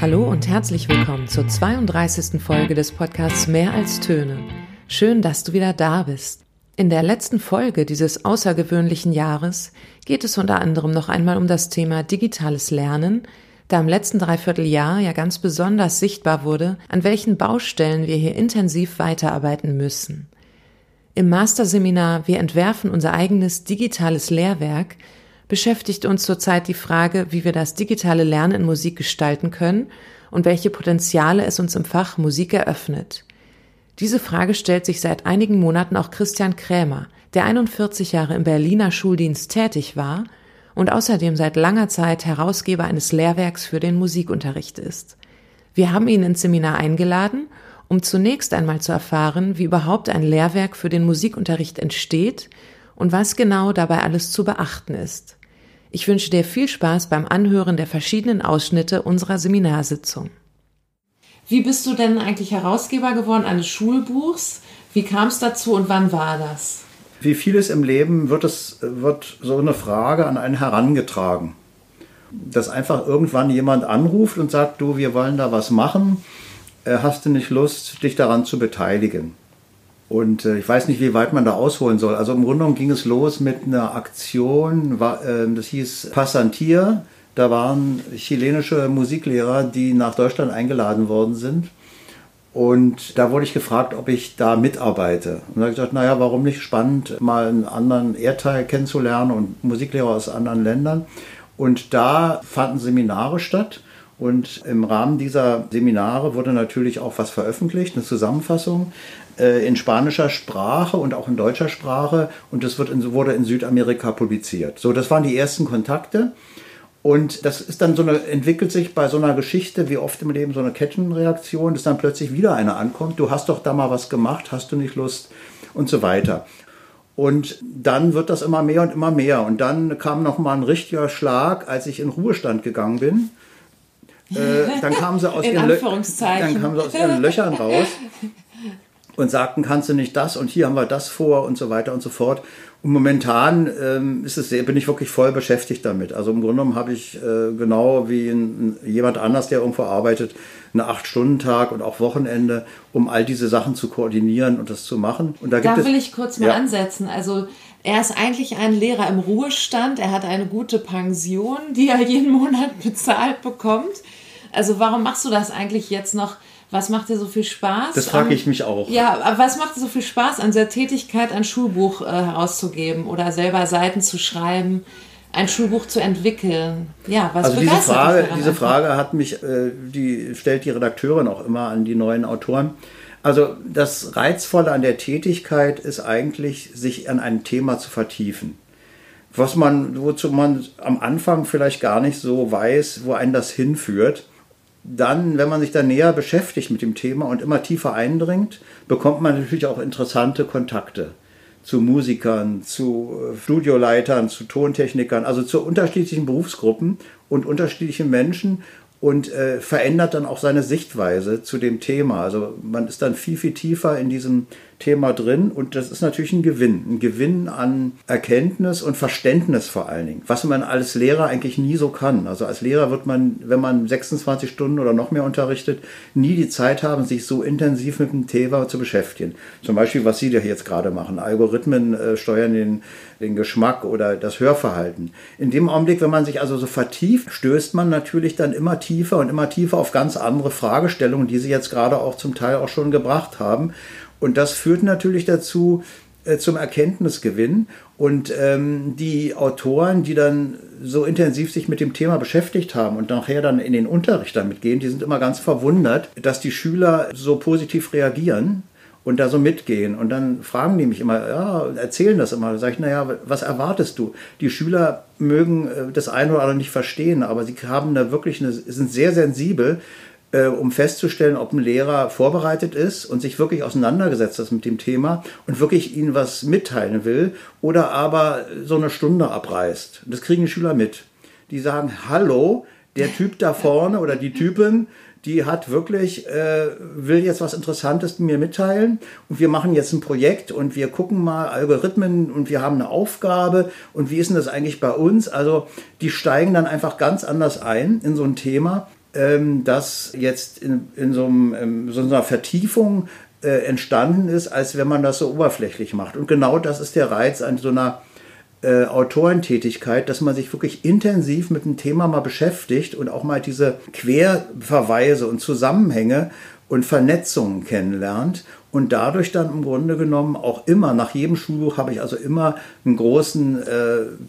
Hallo und herzlich willkommen zur 32. Folge des Podcasts Mehr als Töne. Schön, dass du wieder da bist. In der letzten Folge dieses außergewöhnlichen Jahres geht es unter anderem noch einmal um das Thema digitales Lernen, da im letzten Dreivierteljahr ja ganz besonders sichtbar wurde, an welchen Baustellen wir hier intensiv weiterarbeiten müssen. Im Masterseminar Wir entwerfen unser eigenes digitales Lehrwerk beschäftigt uns zurzeit die Frage, wie wir das digitale Lernen in Musik gestalten können und welche Potenziale es uns im Fach Musik eröffnet. Diese Frage stellt sich seit einigen Monaten auch Christian Krämer, der 41 Jahre im Berliner Schuldienst tätig war und außerdem seit langer Zeit Herausgeber eines Lehrwerks für den Musikunterricht ist. Wir haben ihn ins Seminar eingeladen, um zunächst einmal zu erfahren, wie überhaupt ein Lehrwerk für den Musikunterricht entsteht und was genau dabei alles zu beachten ist. Ich wünsche dir viel Spaß beim Anhören der verschiedenen Ausschnitte unserer Seminarsitzung. Wie bist du denn eigentlich Herausgeber geworden eines Schulbuchs? Wie kam es dazu und wann war das? Wie vieles im Leben wird, es, wird so eine Frage an einen herangetragen. Dass einfach irgendwann jemand anruft und sagt, du, wir wollen da was machen, äh, hast du nicht Lust, dich daran zu beteiligen? Und äh, ich weiß nicht, wie weit man da ausholen soll. Also im Grunde genommen ging es los mit einer Aktion, war, äh, das hieß Passantier. Da waren chilenische Musiklehrer, die nach Deutschland eingeladen worden sind. Und da wurde ich gefragt, ob ich da mitarbeite. Und da habe ich gesagt, naja, warum nicht spannend, mal einen anderen Erdteil kennenzulernen und Musiklehrer aus anderen Ländern. Und da fanden Seminare statt. Und im Rahmen dieser Seminare wurde natürlich auch was veröffentlicht, eine Zusammenfassung äh, in spanischer Sprache und auch in deutscher Sprache. Und das wird in, wurde in Südamerika publiziert. So, das waren die ersten Kontakte. Und das ist dann so eine, entwickelt sich bei so einer Geschichte, wie oft im Leben, so eine Kettenreaktion, dass dann plötzlich wieder einer ankommt. Du hast doch da mal was gemacht, hast du nicht Lust und so weiter. Und dann wird das immer mehr und immer mehr. Und dann kam noch mal ein richtiger Schlag, als ich in Ruhestand gegangen bin. Äh, dann kamen sie aus, ihren, dann kamen sie aus ihren Löchern raus und sagten, kannst du nicht das und hier haben wir das vor und so weiter und so fort. Und momentan ähm, ist es sehr, bin ich wirklich voll beschäftigt damit. Also im Grunde genommen habe ich äh, genau wie ein, jemand anders, der irgendwo arbeitet, einen Acht-Stunden-Tag und auch Wochenende, um all diese Sachen zu koordinieren und das zu machen. Und da, da will ich kurz mal ja. ansetzen. Also er ist eigentlich ein Lehrer im Ruhestand. Er hat eine gute Pension, die er jeden Monat bezahlt bekommt. Also warum machst du das eigentlich jetzt noch? Was macht dir so viel Spaß? Das frage ich mich auch. Ja, was macht dir so viel Spaß an der Tätigkeit, ein Schulbuch äh, herauszugeben oder selber Seiten zu schreiben? ein Schulbuch zu entwickeln. Ja, was also diese Frage, diese Frage hat mich, äh, die stellt die Redakteurin auch immer an die neuen Autoren. Also das Reizvolle an der Tätigkeit ist eigentlich, sich an ein Thema zu vertiefen. Was man, wozu man am Anfang vielleicht gar nicht so weiß, wo einen das hinführt dann, wenn man sich da näher beschäftigt mit dem Thema und immer tiefer eindringt, bekommt man natürlich auch interessante Kontakte zu Musikern, zu äh, Studioleitern, zu Tontechnikern, also zu unterschiedlichen Berufsgruppen und unterschiedlichen Menschen und äh, verändert dann auch seine Sichtweise zu dem Thema. Also man ist dann viel, viel tiefer in diesem Thema drin und das ist natürlich ein Gewinn. Ein Gewinn an Erkenntnis und Verständnis vor allen Dingen, was man als Lehrer eigentlich nie so kann. Also als Lehrer wird man, wenn man 26 Stunden oder noch mehr unterrichtet, nie die Zeit haben, sich so intensiv mit dem Thema zu beschäftigen. Zum Beispiel, was Sie da jetzt gerade machen. Algorithmen äh, steuern den, den Geschmack oder das Hörverhalten. In dem Augenblick, wenn man sich also so vertieft, stößt man natürlich dann immer tiefer und immer tiefer auf ganz andere Fragestellungen, die Sie jetzt gerade auch zum Teil auch schon gebracht haben. Und das führt natürlich dazu, äh, zum Erkenntnisgewinn. Und ähm, die Autoren, die dann so intensiv sich mit dem Thema beschäftigt haben und nachher dann in den Unterricht damit gehen, die sind immer ganz verwundert, dass die Schüler so positiv reagieren und da so mitgehen. Und dann fragen die mich immer, ja, erzählen das immer. Da sage ich, naja, was erwartest du? Die Schüler mögen äh, das eine oder andere nicht verstehen, aber sie haben da wirklich eine, sind sehr sensibel äh, um festzustellen, ob ein Lehrer vorbereitet ist und sich wirklich auseinandergesetzt hat mit dem Thema und wirklich ihnen was mitteilen will oder aber so eine Stunde abreißt. Das kriegen die Schüler mit. Die sagen, hallo, der Typ da vorne oder die Typin, die hat wirklich, äh, will jetzt was Interessantes mir mitteilen und wir machen jetzt ein Projekt und wir gucken mal Algorithmen und wir haben eine Aufgabe und wie ist denn das eigentlich bei uns? Also die steigen dann einfach ganz anders ein in so ein Thema das jetzt in, in so, einem, ähm, so einer Vertiefung äh, entstanden ist, als wenn man das so oberflächlich macht. Und genau das ist der Reiz an so einer äh, Autorentätigkeit, dass man sich wirklich intensiv mit dem Thema mal beschäftigt und auch mal diese Querverweise und Zusammenhänge und Vernetzungen kennenlernt und dadurch dann im Grunde genommen auch immer, nach jedem Schulbuch habe ich also immer einen großen äh,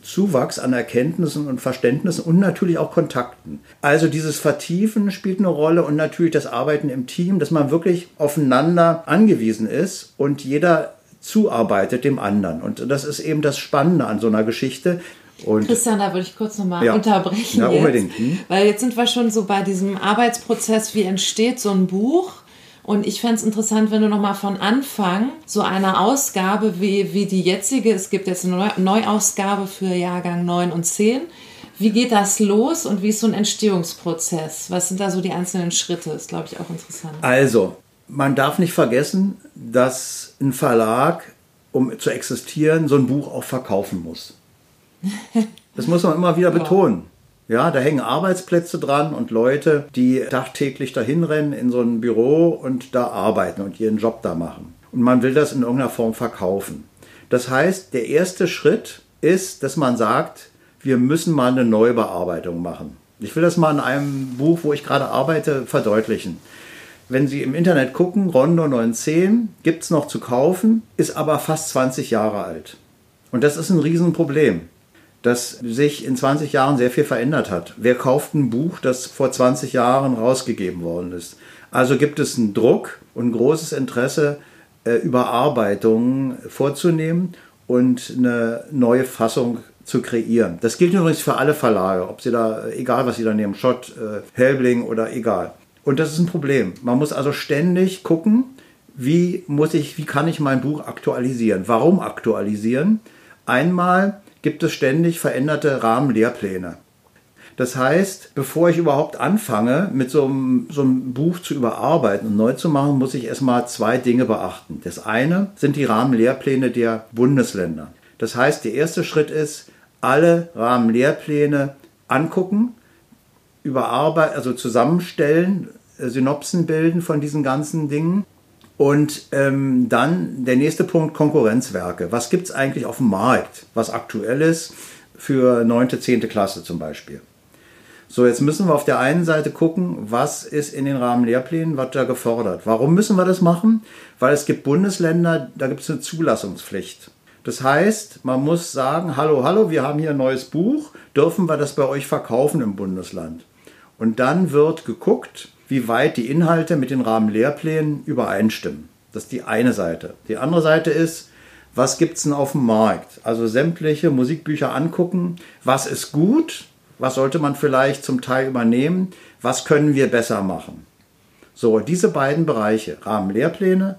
Zuwachs an Erkenntnissen und Verständnissen und natürlich auch Kontakten. Also dieses Vertiefen spielt eine Rolle und natürlich das Arbeiten im Team, dass man wirklich aufeinander angewiesen ist und jeder zuarbeitet dem anderen. Und das ist eben das Spannende an so einer Geschichte. Und Christian, da würde ich kurz nochmal ja, unterbrechen. Ja, unbedingt. Hm? Weil jetzt sind wir schon so bei diesem Arbeitsprozess, wie entsteht so ein Buch. Und ich fände es interessant, wenn du nochmal von Anfang so eine Ausgabe wie, wie die jetzige, es gibt jetzt eine Neuausgabe für Jahrgang 9 und 10. Wie geht das los und wie ist so ein Entstehungsprozess? Was sind da so die einzelnen Schritte? Ist, glaube ich, auch interessant. Also, man darf nicht vergessen, dass ein Verlag, um zu existieren, so ein Buch auch verkaufen muss. Das muss man immer wieder betonen. Ja, da hängen Arbeitsplätze dran und Leute, die tagtäglich dahin rennen in so ein Büro und da arbeiten und ihren Job da machen. Und man will das in irgendeiner Form verkaufen. Das heißt, der erste Schritt ist, dass man sagt, wir müssen mal eine Neubearbeitung machen. Ich will das mal in einem Buch, wo ich gerade arbeite, verdeutlichen. Wenn Sie im Internet gucken, Rondo 910 gibt es noch zu kaufen, ist aber fast 20 Jahre alt. Und das ist ein Riesenproblem dass sich in 20 Jahren sehr viel verändert hat. Wer kauft ein Buch, das vor 20 Jahren rausgegeben worden ist? Also gibt es einen Druck und großes Interesse, äh, Überarbeitungen vorzunehmen und eine neue Fassung zu kreieren. Das gilt übrigens für alle Verlage, ob sie da, egal was sie da nehmen, Schott, äh, Helbling oder egal. Und das ist ein Problem. Man muss also ständig gucken, wie muss ich, wie kann ich mein Buch aktualisieren? Warum aktualisieren? Einmal, gibt es ständig veränderte Rahmenlehrpläne. Das heißt, bevor ich überhaupt anfange, mit so einem, so einem, Buch zu überarbeiten und neu zu machen, muss ich erstmal zwei Dinge beachten. Das eine sind die Rahmenlehrpläne der Bundesländer. Das heißt, der erste Schritt ist, alle Rahmenlehrpläne angucken, überarbeiten, also zusammenstellen, äh, Synopsen bilden von diesen ganzen Dingen und ähm, dann der nächste Punkt, Konkurrenzwerke. Was gibt es eigentlich auf dem Markt, was aktuell ist für 9., 10. Klasse zum Beispiel? So, jetzt müssen wir auf der einen Seite gucken, was ist in den Rahmenlehrplänen, was da gefordert. Warum müssen wir das machen? Weil es gibt Bundesländer, da gibt es eine Zulassungspflicht. Das heißt, man muss sagen, hallo, hallo, wir haben hier ein neues Buch, dürfen wir das bei euch verkaufen im Bundesland? Und dann wird geguckt, wie weit die Inhalte mit den Rahmenlehrplänen übereinstimmen. Das ist die eine Seite. Die andere Seite ist, was gibt es denn auf dem Markt? Also sämtliche Musikbücher angucken, was ist gut, was sollte man vielleicht zum Teil übernehmen, was können wir besser machen. So, diese beiden Bereiche, Rahmenlehrpläne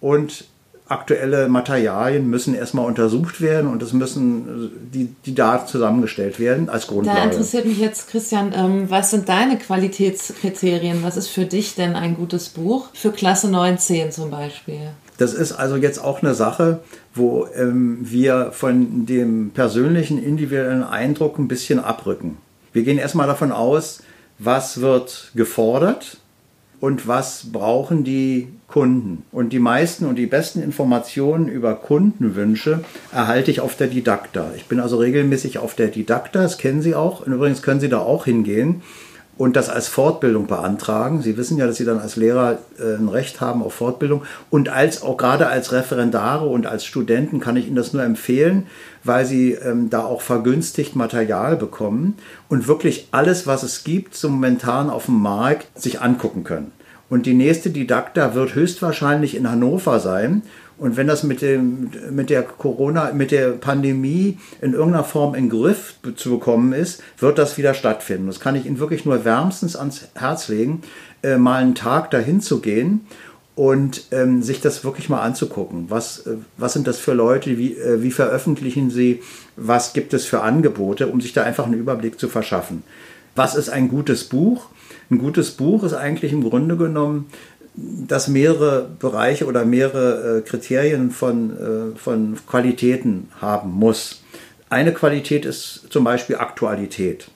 und aktuelle Materialien müssen erstmal untersucht werden und es müssen die, die Daten zusammengestellt werden als Grundlage. Da interessiert mich jetzt, Christian, ähm, was sind deine Qualitätskriterien? Was ist für dich denn ein gutes Buch? Für Klasse 910 zum Beispiel. Das ist also jetzt auch eine Sache, wo ähm, wir von dem persönlichen, individuellen Eindruck ein bisschen abrücken. Wir gehen erstmal davon aus, was wird gefordert und was brauchen die Kunden. Und die meisten und die besten Informationen über Kundenwünsche erhalte ich auf der Didakta. Ich bin also regelmäßig auf der Didakta, das kennen Sie auch. Und übrigens können Sie da auch hingehen und das als Fortbildung beantragen. Sie wissen ja, dass Sie dann als Lehrer äh, ein Recht haben auf Fortbildung. Und als auch gerade als Referendare und als Studenten kann ich Ihnen das nur empfehlen, weil Sie ähm, da auch vergünstigt Material bekommen und wirklich alles, was es gibt, so momentan auf dem Markt sich angucken können. Und die nächste Didakta wird höchstwahrscheinlich in Hannover sein. Und wenn das mit, dem, mit der Corona, mit der Pandemie in irgendeiner Form in Griff zu bekommen ist, wird das wieder stattfinden. Das kann ich Ihnen wirklich nur wärmstens ans Herz legen, äh, mal einen Tag dahin zu gehen und ähm, sich das wirklich mal anzugucken. Was, äh, was sind das für Leute? Wie, äh, wie veröffentlichen sie? Was gibt es für Angebote, um sich da einfach einen Überblick zu verschaffen? Was ist ein gutes Buch? Ein gutes Buch ist eigentlich im Grunde genommen, dass mehrere Bereiche oder mehrere äh, Kriterien von, äh, von Qualitäten haben muss. Eine Qualität ist zum Beispiel Aktualität.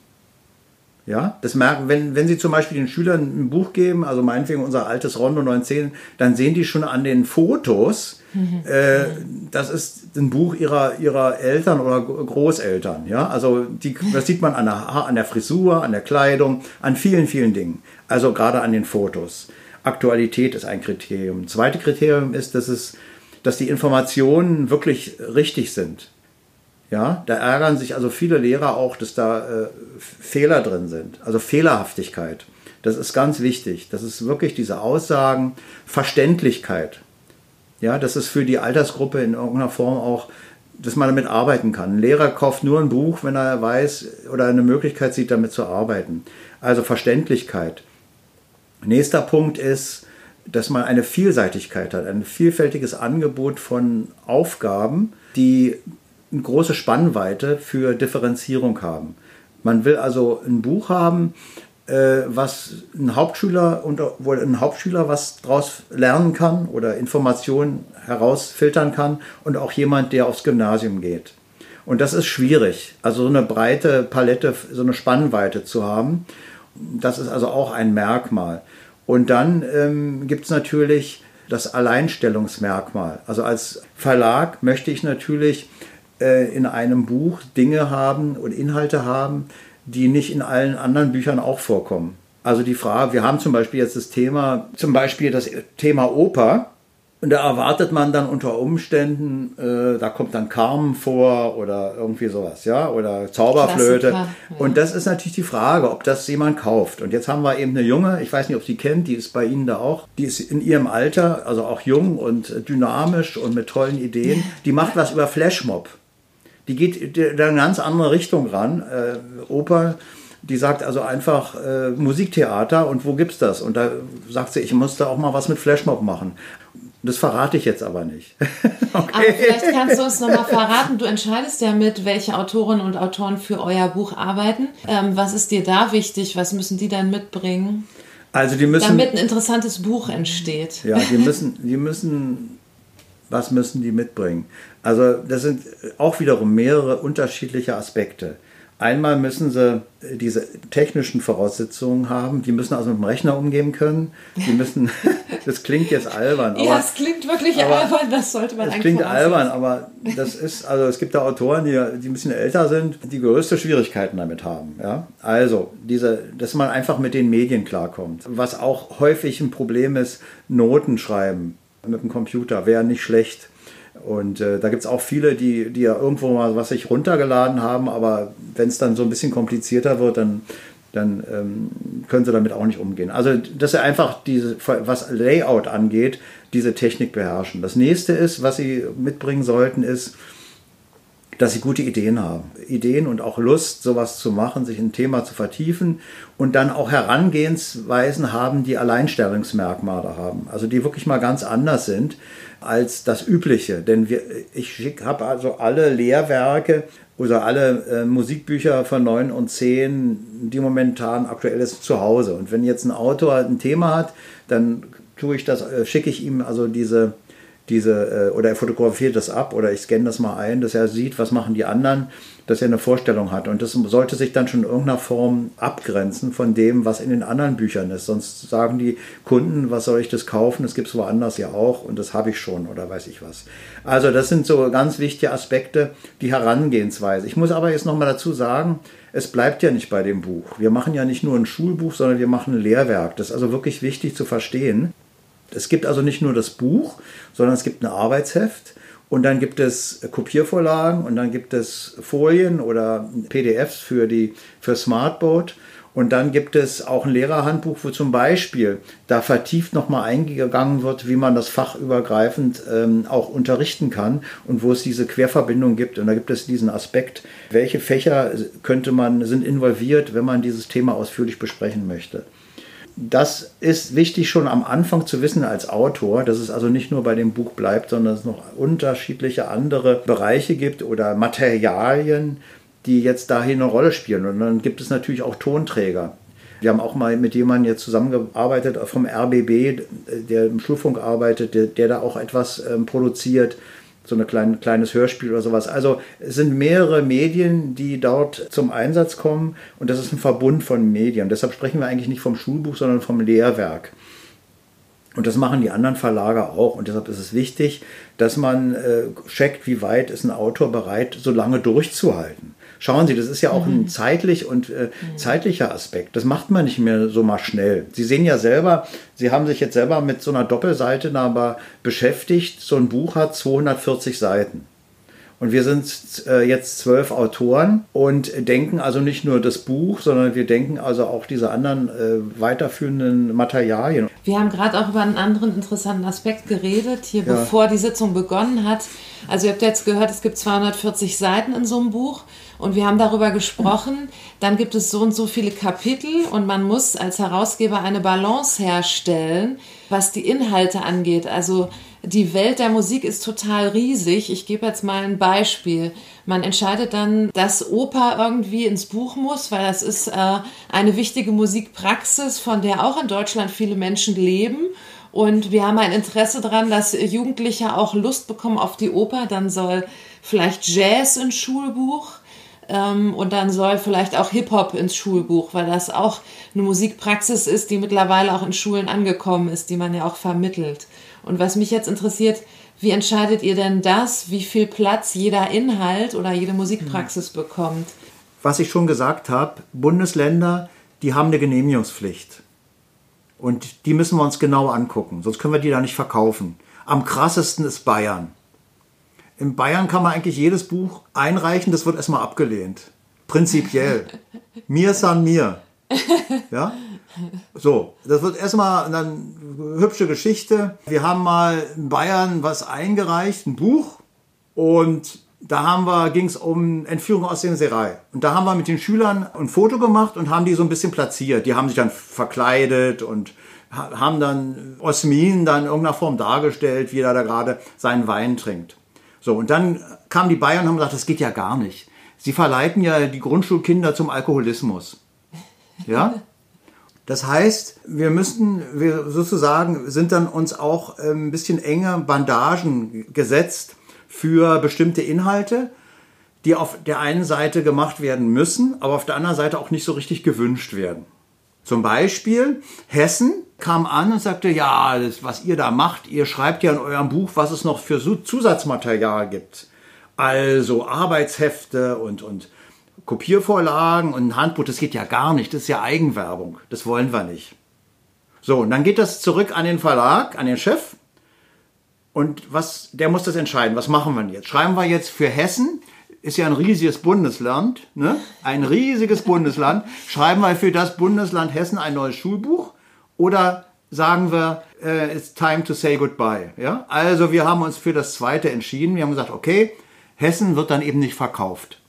Ja, das merken, wenn, wenn Sie zum Beispiel den Schülern ein Buch geben, also meinetwegen unser altes Rondo 19, dann sehen die schon an den Fotos, mhm. äh, das ist ein Buch ihrer, ihrer Eltern oder Großeltern. Ja, also die, das sieht man an der, an der Frisur, an der Kleidung, an vielen, vielen Dingen. Also gerade an den Fotos. Aktualität ist ein Kriterium. Zweite Kriterium ist, dass es, dass die Informationen wirklich richtig sind. Ja, da ärgern sich also viele Lehrer auch, dass da äh, Fehler drin sind, also Fehlerhaftigkeit. Das ist ganz wichtig. Das ist wirklich diese Aussagen, Verständlichkeit. Ja, das ist für die Altersgruppe in irgendeiner Form auch, dass man damit arbeiten kann. Ein Lehrer kauft nur ein Buch, wenn er weiß oder eine Möglichkeit sieht, damit zu arbeiten. Also Verständlichkeit. Nächster Punkt ist, dass man eine Vielseitigkeit hat, ein vielfältiges Angebot von Aufgaben, die eine große Spannweite für Differenzierung haben. Man will also ein Buch haben, äh, was ein Hauptschüler und wo ein Hauptschüler was daraus lernen kann oder Informationen herausfiltern kann und auch jemand, der aufs Gymnasium geht. Und das ist schwierig, also so eine breite Palette, so eine Spannweite zu haben. Das ist also auch ein Merkmal. Und dann ähm, gibt es natürlich das Alleinstellungsmerkmal. Also als Verlag möchte ich natürlich äh, in einem Buch Dinge haben und Inhalte haben, die nicht in allen anderen Büchern auch vorkommen. Also die Frage, wir haben zum Beispiel jetzt das Thema, zum Beispiel das Thema Oper. Und da erwartet man dann unter Umständen, äh, da kommt dann Carmen vor oder irgendwie sowas, ja, oder Zauberflöte. Ja. Und das ist natürlich die Frage, ob das jemand kauft. Und jetzt haben wir eben eine junge, ich weiß nicht, ob Sie kennt, die ist bei Ihnen da auch, die ist in ihrem Alter, also auch jung und dynamisch und mit tollen Ideen, die macht was über Flashmob die geht in eine ganz andere Richtung ran. Äh, Oper, die sagt also einfach äh, Musiktheater und wo gibt's das? Und da sagt sie, ich muss da auch mal was mit Flashmob machen. Das verrate ich jetzt aber nicht. okay. Aber vielleicht kannst du uns nochmal verraten, du entscheidest ja mit, welche Autorinnen und Autoren für euer Buch arbeiten. Ähm, was ist dir da wichtig? Was müssen die dann mitbringen? Also die müssen, damit ein interessantes Buch entsteht. Ja, die müssen, die müssen was müssen die mitbringen? Also das sind auch wiederum mehrere unterschiedliche Aspekte. Einmal müssen sie diese technischen Voraussetzungen haben. Die müssen also mit dem Rechner umgehen können. Die müssen, das klingt jetzt albern. Aber, ja, es klingt wirklich aber, albern. Das sollte man Es klingt albern, aber das ist, also es gibt da Autoren, die, die ein bisschen älter sind, die größte Schwierigkeiten damit haben. Ja? Also, diese, dass man einfach mit den Medien klarkommt. Was auch häufig ein Problem ist, Noten schreiben mit dem Computer wäre nicht schlecht. Und äh, da gibt es auch viele, die, die ja irgendwo mal was sich runtergeladen haben, aber wenn es dann so ein bisschen komplizierter wird, dann, dann ähm, können sie damit auch nicht umgehen. Also, dass sie einfach diese, was Layout angeht, diese Technik beherrschen. Das nächste ist, was sie mitbringen sollten, ist, dass sie gute Ideen haben. Ideen und auch Lust, sowas zu machen, sich ein Thema zu vertiefen und dann auch Herangehensweisen haben, die Alleinstellungsmerkmale haben. Also die wirklich mal ganz anders sind als das Übliche. Denn wir, ich habe also alle Lehrwerke oder alle äh, Musikbücher von 9 und 10, die momentan aktuell ist, zu Hause. Und wenn jetzt ein Autor ein Thema hat, dann tue ich das, äh, schicke ich ihm also diese diese, äh, oder er fotografiert das ab oder ich scanne das mal ein, dass er sieht, was machen die anderen, dass er eine Vorstellung hat. Und das sollte sich dann schon in irgendeiner Form abgrenzen von dem, was in den anderen Büchern ist. Sonst sagen die Kunden, was soll ich das kaufen? Das gibt es woanders ja auch und das habe ich schon oder weiß ich was. Also das sind so ganz wichtige Aspekte, die Herangehensweise. Ich muss aber jetzt nochmal dazu sagen, es bleibt ja nicht bei dem Buch. Wir machen ja nicht nur ein Schulbuch, sondern wir machen ein Lehrwerk. Das ist also wirklich wichtig zu verstehen. Es gibt also nicht nur das Buch, sondern es gibt ein Arbeitsheft und dann gibt es Kopiervorlagen und dann gibt es Folien oder PDFs für die für Smartboard und dann gibt es auch ein Lehrerhandbuch, wo zum Beispiel da vertieft nochmal eingegangen wird, wie man das fachübergreifend ähm, auch unterrichten kann und wo es diese Querverbindung gibt. Und da gibt es diesen Aspekt, welche Fächer könnte man, sind involviert, wenn man dieses Thema ausführlich besprechen möchte das ist wichtig schon am Anfang zu wissen als Autor, dass es also nicht nur bei dem Buch bleibt, sondern es noch unterschiedliche andere Bereiche gibt oder Materialien, die jetzt dahin eine Rolle spielen. Und dann gibt es natürlich auch Tonträger. Wir haben auch mal mit jemandem jetzt zusammengearbeitet vom RBB, der im Schulfunk arbeitet, der, der da auch etwas ähm, produziert. So ein klein, kleines Hörspiel oder sowas. Also es sind mehrere Medien, die dort zum Einsatz kommen und das ist ein Verbund von Medien. Deshalb sprechen wir eigentlich nicht vom Schulbuch, sondern vom Lehrwerk. Und das machen die anderen Verlage auch. Und deshalb ist es wichtig, dass man äh, checkt, wie weit ist ein Autor bereit, so lange durchzuhalten. Schauen Sie, das ist ja auch mhm. ein zeitlich und äh, mhm. zeitlicher Aspekt. Das macht man nicht mehr so mal schnell. Sie sehen ja selber, Sie haben sich jetzt selber mit so einer Doppelseite aber beschäftigt. So ein Buch hat 240 Seiten. Und wir sind äh, jetzt zwölf Autoren und denken also nicht nur das Buch, sondern wir denken also auch diese anderen äh, weiterführenden Materialien. Wir haben gerade auch über einen anderen interessanten Aspekt geredet, hier ja. bevor die Sitzung begonnen hat. Also ihr habt jetzt gehört, es gibt 240 Seiten in so einem Buch und wir haben darüber gesprochen, dann gibt es so und so viele Kapitel und man muss als Herausgeber eine Balance herstellen, was die Inhalte angeht. Also die Welt der Musik ist total riesig. Ich gebe jetzt mal ein Beispiel. Man entscheidet dann, dass Oper irgendwie ins Buch muss, weil das ist äh, eine wichtige Musikpraxis, von der auch in Deutschland viele Menschen leben. Und wir haben ein Interesse daran, dass Jugendliche auch Lust bekommen auf die Oper. Dann soll vielleicht Jazz ins Schulbuch und dann soll vielleicht auch Hip-Hop ins Schulbuch, weil das auch eine Musikpraxis ist, die mittlerweile auch in Schulen angekommen ist, die man ja auch vermittelt. Und was mich jetzt interessiert, wie entscheidet ihr denn das, wie viel Platz jeder Inhalt oder jede Musikpraxis hm. bekommt? Was ich schon gesagt habe, Bundesländer, die haben eine Genehmigungspflicht. Und die müssen wir uns genau angucken, sonst können wir die da nicht verkaufen. Am krassesten ist Bayern. In Bayern kann man eigentlich jedes Buch einreichen, das wird erstmal abgelehnt. Prinzipiell. mir san mir. Ja? So, das wird erstmal eine hübsche Geschichte. Wir haben mal in Bayern was eingereicht, ein Buch, und da haben wir, ging es um Entführung aus der Serei. Und da haben wir mit den Schülern ein Foto gemacht und haben die so ein bisschen platziert. Die haben sich dann verkleidet und haben dann Osmin dann in irgendeiner Form dargestellt, wie er da gerade seinen Wein trinkt. So, und dann kamen die Bayern und haben gesagt, das geht ja gar nicht. Sie verleiten ja die Grundschulkinder zum Alkoholismus. Ja? Das heißt, wir müssten, wir sozusagen sind dann uns auch ähm, ein bisschen enge Bandagen gesetzt für bestimmte Inhalte, die auf der einen Seite gemacht werden müssen, aber auf der anderen Seite auch nicht so richtig gewünscht werden. Zum Beispiel Hessen kam an und sagte, ja, das, was ihr da macht, ihr schreibt ja in eurem Buch, was es noch für Zusatzmaterial gibt. Also Arbeitshefte und, und Kopiervorlagen und ein Handbuch, das geht ja gar nicht, das ist ja Eigenwerbung, das wollen wir nicht. So, und dann geht das zurück an den Verlag, an den Chef. Und was, der muss das entscheiden. Was machen wir jetzt? Schreiben wir jetzt für Hessen, ist ja ein riesiges Bundesland, ne? ein riesiges Bundesland. Schreiben wir für das Bundesland Hessen ein neues Schulbuch oder sagen wir, äh, it's time to say goodbye. Ja? Also wir haben uns für das zweite entschieden. Wir haben gesagt, okay, Hessen wird dann eben nicht verkauft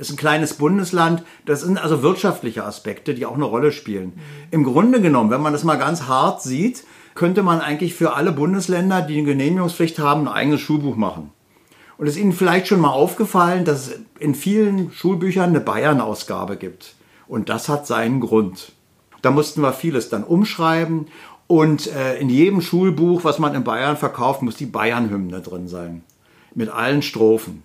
ist ein kleines Bundesland. Das sind also wirtschaftliche Aspekte, die auch eine Rolle spielen. Mhm. Im Grunde genommen, wenn man das mal ganz hart sieht, könnte man eigentlich für alle Bundesländer, die eine Genehmigungspflicht haben, ein eigenes Schulbuch machen. Und es ist Ihnen vielleicht schon mal aufgefallen, dass es in vielen Schulbüchern eine Bayern-Ausgabe gibt. Und das hat seinen Grund. Da mussten wir vieles dann umschreiben. Und äh, in jedem Schulbuch, was man in Bayern verkauft, muss die Bayern-Hymne drin sein. Mit allen Strophen.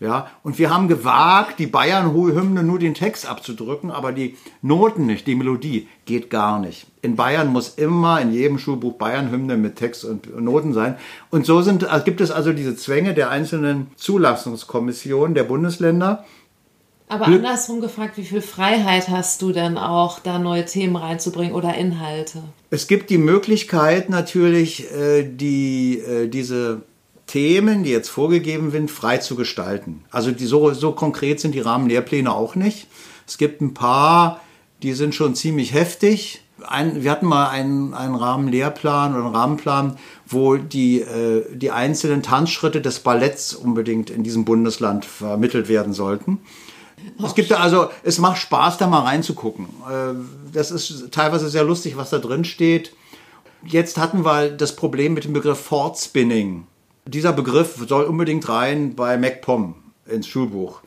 Ja, und wir haben gewagt, die Bayern-Hymne nur den Text abzudrücken, aber die Noten nicht, die Melodie geht gar nicht. In Bayern muss immer in jedem Schulbuch Bayern-Hymne mit Text und Noten sein. Und so sind, äh, gibt es also diese Zwänge der einzelnen Zulassungskommissionen der Bundesländer. Aber andersrum gefragt, wie viel Freiheit hast du denn auch, da neue Themen reinzubringen oder Inhalte? Es gibt die Möglichkeit natürlich, äh, die, äh, diese Themen, die jetzt vorgegeben sind, frei zu gestalten. Also die, so, so konkret sind die Rahmenlehrpläne auch nicht. Es gibt ein paar, die sind schon ziemlich heftig. Ein, wir hatten mal einen, einen Rahmenlehrplan oder einen Rahmenplan, wo die, äh, die einzelnen Tanzschritte des Balletts unbedingt in diesem Bundesland vermittelt werden sollten. Es gibt da also, es macht Spaß, da mal reinzugucken. Äh, das ist teilweise sehr lustig, was da drin steht. Jetzt hatten wir das Problem mit dem Begriff Fort Spinning. Dieser Begriff soll unbedingt rein bei MacPom ins Schulbuch.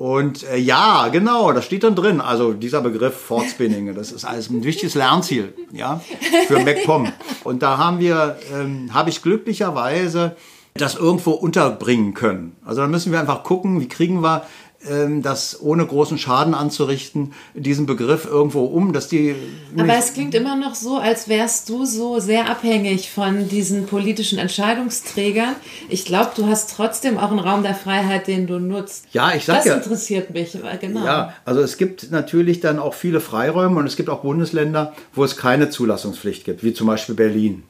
Und äh, ja, genau, das steht dann drin. Also dieser Begriff Fortspinning, das ist alles ein wichtiges Lernziel, ja, für MacPom. Und da haben wir, ähm, habe ich glücklicherweise das irgendwo unterbringen können. Also da müssen wir einfach gucken, wie kriegen wir das ohne großen Schaden anzurichten, diesen Begriff irgendwo um, dass die. Aber es klingt immer noch so, als wärst du so sehr abhängig von diesen politischen Entscheidungsträgern. Ich glaube, du hast trotzdem auch einen Raum der Freiheit, den du nutzt. Ja, ich sage das ja. Das interessiert mich, genau. Ja, also es gibt natürlich dann auch viele Freiräume und es gibt auch Bundesländer, wo es keine Zulassungspflicht gibt, wie zum Beispiel Berlin.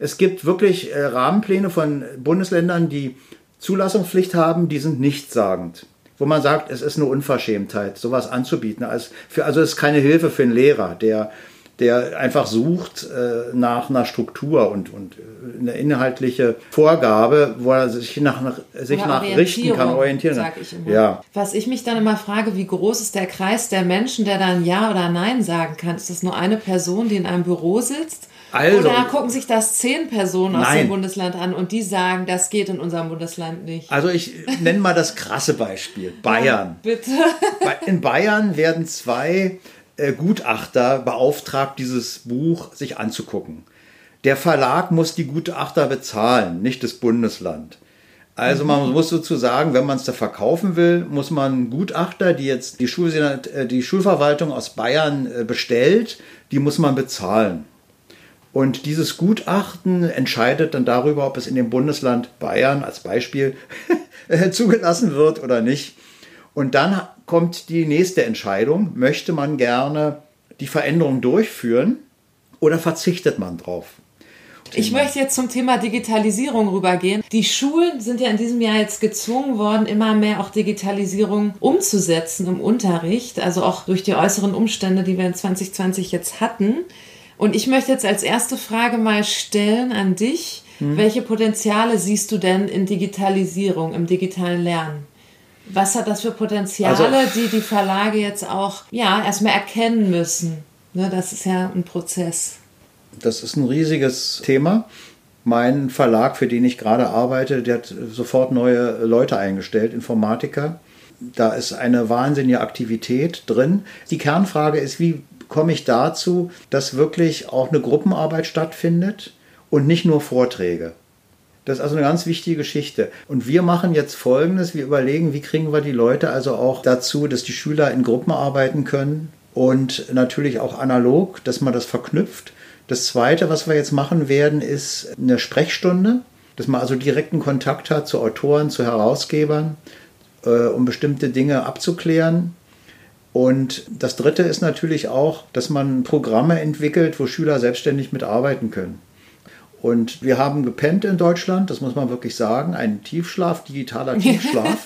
Es gibt wirklich äh, Rahmenpläne von Bundesländern, die Zulassungspflicht haben, die sind nichtssagend wo man sagt, es ist eine Unverschämtheit, sowas anzubieten. Als für, also es ist keine Hilfe für einen Lehrer, der, der einfach sucht äh, nach einer Struktur und, und äh, eine inhaltliche Vorgabe, wo er sich nach, nach sich nach richten kann, orientieren kann. Ja. Was ich mich dann immer frage, wie groß ist der Kreis der Menschen, der dann Ja oder Nein sagen kann? Ist das nur eine Person, die in einem Büro sitzt? Also, Oder gucken sich das zehn Personen aus nein. dem Bundesland an und die sagen, das geht in unserem Bundesland nicht. Also ich nenne mal das krasse Beispiel. Bayern. Ja, bitte. In Bayern werden zwei äh, Gutachter beauftragt, dieses Buch sich anzugucken. Der Verlag muss die Gutachter bezahlen, nicht das Bundesland. Also man mhm. muss sozusagen, wenn man es da verkaufen will, muss man Gutachter, die jetzt die, Schul äh, die Schulverwaltung aus Bayern äh, bestellt, die muss man bezahlen. Und dieses Gutachten entscheidet dann darüber, ob es in dem Bundesland Bayern als Beispiel zugelassen wird oder nicht. Und dann kommt die nächste Entscheidung. Möchte man gerne die Veränderung durchführen oder verzichtet man drauf? Ich möchte jetzt zum Thema Digitalisierung rübergehen. Die Schulen sind ja in diesem Jahr jetzt gezwungen worden, immer mehr auch Digitalisierung umzusetzen im Unterricht, also auch durch die äußeren Umstände, die wir in 2020 jetzt hatten. Und ich möchte jetzt als erste Frage mal stellen an dich, hm. welche Potenziale siehst du denn in Digitalisierung, im digitalen Lernen? Was hat das für Potenziale, also, die die Verlage jetzt auch ja, erstmal erkennen müssen? Ne, das ist ja ein Prozess. Das ist ein riesiges Thema. Mein Verlag, für den ich gerade arbeite, der hat sofort neue Leute eingestellt, Informatiker. Da ist eine wahnsinnige Aktivität drin. Die Kernfrage ist, wie komme ich dazu, dass wirklich auch eine Gruppenarbeit stattfindet und nicht nur Vorträge. Das ist also eine ganz wichtige Geschichte. Und wir machen jetzt Folgendes. Wir überlegen, wie kriegen wir die Leute also auch dazu, dass die Schüler in Gruppen arbeiten können und natürlich auch analog, dass man das verknüpft. Das Zweite, was wir jetzt machen werden, ist eine Sprechstunde, dass man also direkten Kontakt hat zu Autoren, zu Herausgebern, äh, um bestimmte Dinge abzuklären. Und das Dritte ist natürlich auch, dass man Programme entwickelt, wo Schüler selbstständig mitarbeiten können. Und wir haben gepennt in Deutschland, das muss man wirklich sagen, einen Tiefschlaf, digitaler Tiefschlaf.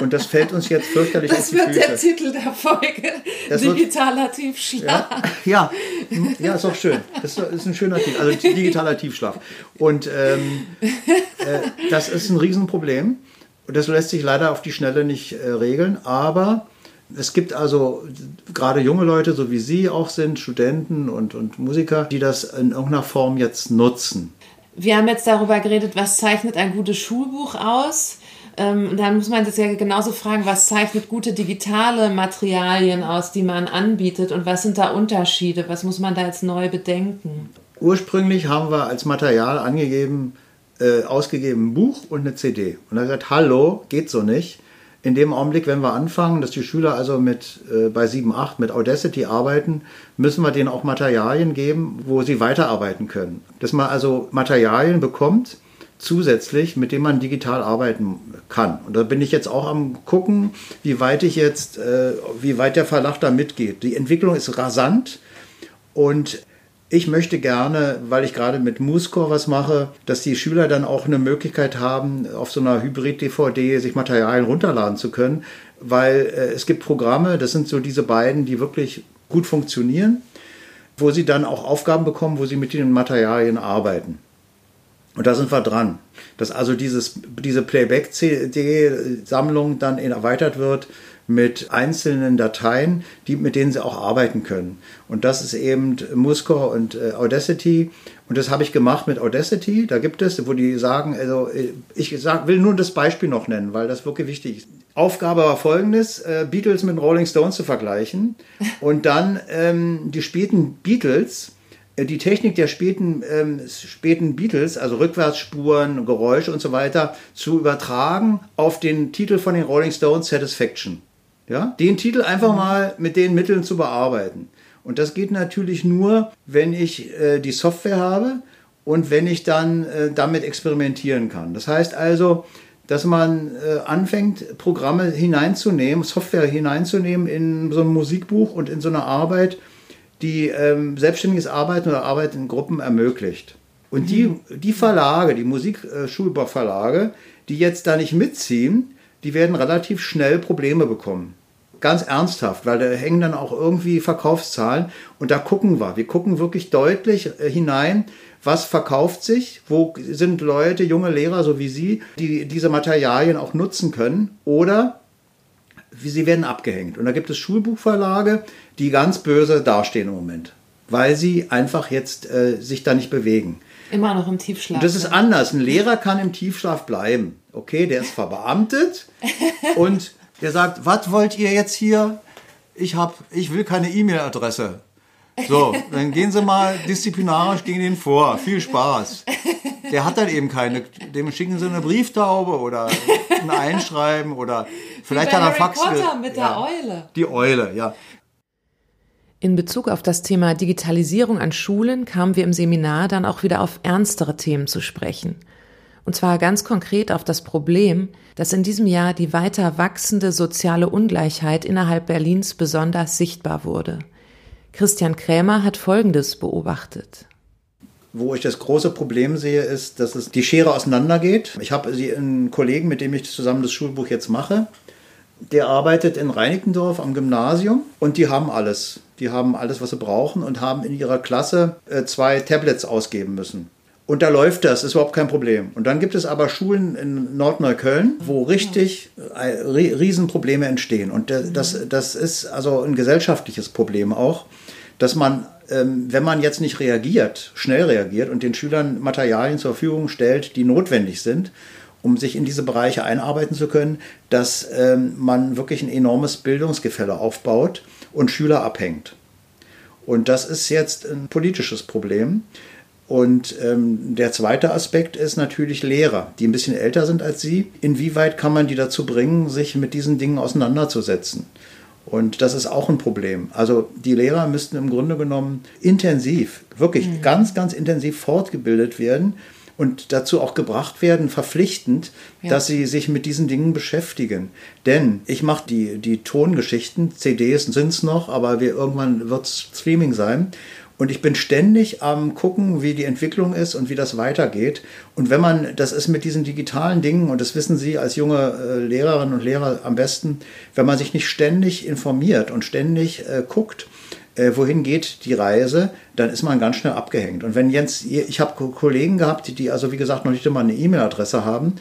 Und das fällt uns jetzt fürchterlich das auf die Füße. Das wird der Titel der Folge. Das digitaler wird, Tiefschlaf. Ja, ja, ja, ist auch schön. Das ist ein schöner Titel. Also digitaler Tiefschlaf. Und ähm, äh, das ist ein Riesenproblem. Und das lässt sich leider auf die Schnelle nicht äh, regeln. Aber es gibt also gerade junge Leute, so wie Sie auch sind, Studenten und, und Musiker, die das in irgendeiner Form jetzt nutzen. Wir haben jetzt darüber geredet, was zeichnet ein gutes Schulbuch aus. Ähm, dann muss man das ja genauso fragen, was zeichnet gute digitale Materialien aus, die man anbietet und was sind da Unterschiede? Was muss man da jetzt neu bedenken? Ursprünglich haben wir als Material angegeben, äh, ausgegeben ein Buch und eine CD. Und er hat gesagt, hallo, geht so nicht in dem Augenblick, wenn wir anfangen, dass die Schüler also mit äh, bei 7.8 mit Audacity arbeiten, müssen wir denen auch Materialien geben, wo sie weiterarbeiten können. Dass man also Materialien bekommt, zusätzlich, mit denen man digital arbeiten kann. Und da bin ich jetzt auch am gucken, wie weit ich jetzt, äh, wie weit der Verlag da mitgeht. Die Entwicklung ist rasant und ich möchte gerne, weil ich gerade mit MooScore was mache, dass die Schüler dann auch eine Möglichkeit haben, auf so einer Hybrid-DVD sich Materialien runterladen zu können, weil äh, es gibt Programme, das sind so diese beiden, die wirklich gut funktionieren, wo sie dann auch Aufgaben bekommen, wo sie mit den Materialien arbeiten. Und da sind wir dran, dass also dieses, diese Playback-CD-Sammlung dann erweitert wird mit einzelnen Dateien, die, mit denen sie auch arbeiten können. Und das ist eben Muscore und äh, Audacity. Und das habe ich gemacht mit Audacity. Da gibt es, wo die sagen, also äh, ich sag, will nur das Beispiel noch nennen, weil das wirklich wichtig ist. Aufgabe war folgendes, äh, Beatles mit Rolling Stones zu vergleichen und dann ähm, die späten Beatles die Technik der späten, ähm, späten Beatles, also Rückwärtsspuren, Geräusche und so weiter, zu übertragen auf den Titel von den Rolling Stones Satisfaction. Ja? Den Titel einfach mhm. mal mit den Mitteln zu bearbeiten. Und das geht natürlich nur, wenn ich äh, die Software habe und wenn ich dann äh, damit experimentieren kann. Das heißt also, dass man äh, anfängt, Programme hineinzunehmen, Software hineinzunehmen in so ein Musikbuch und in so eine Arbeit, die ähm, selbstständiges Arbeiten oder Arbeit in Gruppen ermöglicht. Und mhm. die, die Verlage, die Musikschulverlage, die jetzt da nicht mitziehen, die werden relativ schnell Probleme bekommen. Ganz ernsthaft, weil da hängen dann auch irgendwie Verkaufszahlen und da gucken wir. Wir gucken wirklich deutlich äh, hinein, was verkauft sich, wo sind Leute, junge Lehrer, so wie Sie, die diese Materialien auch nutzen können oder sie werden abgehängt. Und da gibt es Schulbuchverlage, die ganz böse dastehen im Moment, weil sie einfach jetzt äh, sich da nicht bewegen. Immer noch im Tiefschlaf. Und das ist anders. Ein Lehrer kann im Tiefschlaf bleiben. Okay, der ist verbeamtet und der sagt, was wollt ihr jetzt hier? Ich, hab, ich will keine E-Mail-Adresse. So, dann gehen Sie mal disziplinarisch gegen den vor. Viel Spaß. Der hat dann eben keine. Dem schicken Sie eine Brieftaube oder ein Einschreiben oder vielleicht hat er Fax. Potter mit ja, der Eule. Die Eule, ja. In Bezug auf das Thema Digitalisierung an Schulen kamen wir im Seminar dann auch wieder auf ernstere Themen zu sprechen. Und zwar ganz konkret auf das Problem, dass in diesem Jahr die weiter wachsende soziale Ungleichheit innerhalb Berlins besonders sichtbar wurde – Christian Krämer hat Folgendes beobachtet. Wo ich das große Problem sehe, ist, dass es die Schere auseinandergeht. Ich habe einen Kollegen, mit dem ich zusammen das Schulbuch jetzt mache. Der arbeitet in Reinickendorf am Gymnasium und die haben alles. Die haben alles, was sie brauchen und haben in ihrer Klasse äh, zwei Tablets ausgeben müssen. Und da läuft das, ist überhaupt kein Problem. Und dann gibt es aber Schulen in Nordneukölln, wo richtig äh, Riesenprobleme entstehen. Und das, das ist also ein gesellschaftliches Problem auch, dass man, ähm, wenn man jetzt nicht reagiert, schnell reagiert und den Schülern Materialien zur Verfügung stellt, die notwendig sind, um sich in diese Bereiche einarbeiten zu können, dass ähm, man wirklich ein enormes Bildungsgefälle aufbaut und Schüler abhängt. Und das ist jetzt ein politisches Problem. Und ähm, der zweite Aspekt ist natürlich Lehrer, die ein bisschen älter sind als Sie. Inwieweit kann man die dazu bringen, sich mit diesen Dingen auseinanderzusetzen? Und das ist auch ein Problem. Also die Lehrer müssten im Grunde genommen intensiv, wirklich mhm. ganz, ganz intensiv fortgebildet werden und dazu auch gebracht werden, verpflichtend, ja. dass sie sich mit diesen Dingen beschäftigen. Denn ich mache die, die Tongeschichten, CDs sind es noch, aber wir, irgendwann wird es Streaming sein. Und ich bin ständig am gucken, wie die Entwicklung ist und wie das weitergeht. Und wenn man, das ist mit diesen digitalen Dingen, und das wissen Sie als junge äh, Lehrerinnen und Lehrer am besten, wenn man sich nicht ständig informiert und ständig äh, guckt, äh, wohin geht die Reise, dann ist man ganz schnell abgehängt. Und wenn Jens, ich habe Kollegen gehabt, die also wie gesagt noch nicht immer eine E-Mail-Adresse haben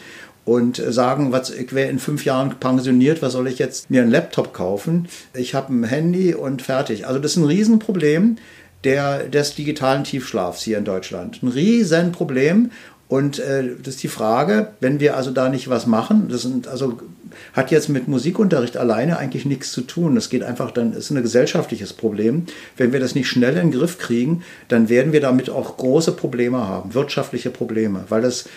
und sagen, was, ich wäre in fünf Jahren pensioniert, was soll ich jetzt mir einen Laptop kaufen? Ich habe ein Handy und fertig. Also das ist ein Riesenproblem der, des digitalen Tiefschlafs hier in Deutschland. Ein Riesenproblem. Und äh, das ist die Frage, wenn wir also da nicht was machen, das sind also hat jetzt mit Musikunterricht alleine eigentlich nichts zu tun. Das geht einfach dann, ist ein gesellschaftliches Problem. Wenn wir das nicht schnell in den Griff kriegen, dann werden wir damit auch große Probleme haben, wirtschaftliche Probleme, weil das,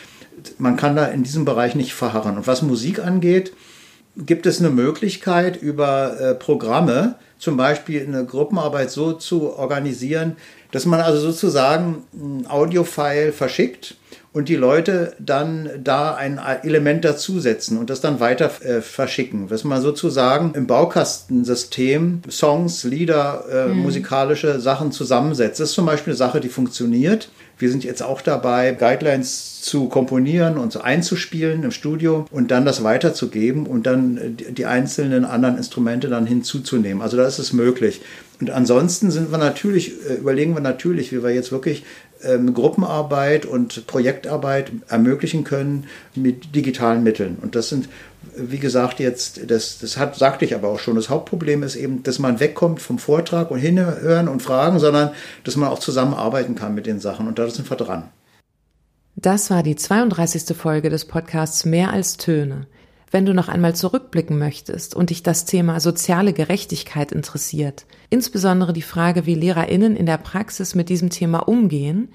man kann da in diesem Bereich nicht verharren. Und was Musik angeht, gibt es eine Möglichkeit über äh, Programme, zum Beispiel eine Gruppenarbeit so zu organisieren, dass man also sozusagen ein Audiofile verschickt und die Leute dann da ein Element dazusetzen und das dann weiter äh, verschicken. Was man sozusagen im Baukastensystem Songs, Lieder, äh, mhm. musikalische Sachen zusammensetzt. Das ist zum Beispiel eine Sache, die funktioniert. Wir sind jetzt auch dabei, Guidelines zu komponieren und so einzuspielen im Studio und dann das weiterzugeben und dann die einzelnen anderen Instrumente dann hinzuzunehmen. Also da ist es möglich. Und ansonsten sind wir natürlich, äh, überlegen wir natürlich, wie wir jetzt wirklich ähm, Gruppenarbeit und Projektarbeit ermöglichen können mit digitalen Mitteln. Und das sind, wie gesagt, jetzt, das, das hat, sagte ich aber auch schon, das Hauptproblem ist eben, dass man wegkommt vom Vortrag und hinhören und fragen, sondern dass man auch zusammenarbeiten kann mit den Sachen. Und da sind wir dran. Das war die 32. Folge des Podcasts Mehr als Töne. Wenn du noch einmal zurückblicken möchtest und dich das Thema soziale Gerechtigkeit interessiert, insbesondere die Frage, wie Lehrerinnen in der Praxis mit diesem Thema umgehen,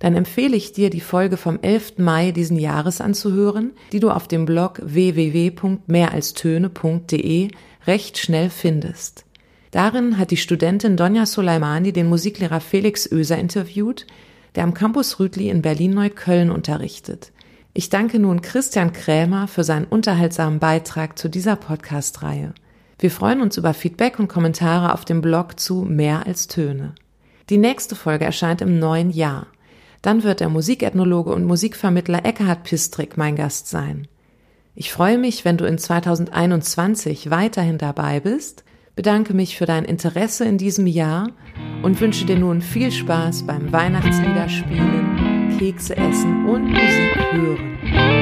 dann empfehle ich dir, die Folge vom 11. Mai diesen Jahres anzuhören, die du auf dem Blog www.mehralstöne.de recht schnell findest. Darin hat die Studentin Donja Soleimani den Musiklehrer Felix Oeser interviewt, der am Campus Rütli in Berlin-Neukölln unterrichtet. Ich danke nun Christian Krämer für seinen unterhaltsamen Beitrag zu dieser Podcast-Reihe. Wir freuen uns über Feedback und Kommentare auf dem Blog zu Mehr als Töne. Die nächste Folge erscheint im neuen Jahr. Dann wird der Musikethnologe und Musikvermittler Eckhard Pistrick mein Gast sein. Ich freue mich, wenn du in 2021 weiterhin dabei bist, bedanke mich für dein Interesse in diesem Jahr und wünsche dir nun viel Spaß beim Weihnachtslieder spielen Kekse essen und Musik hören.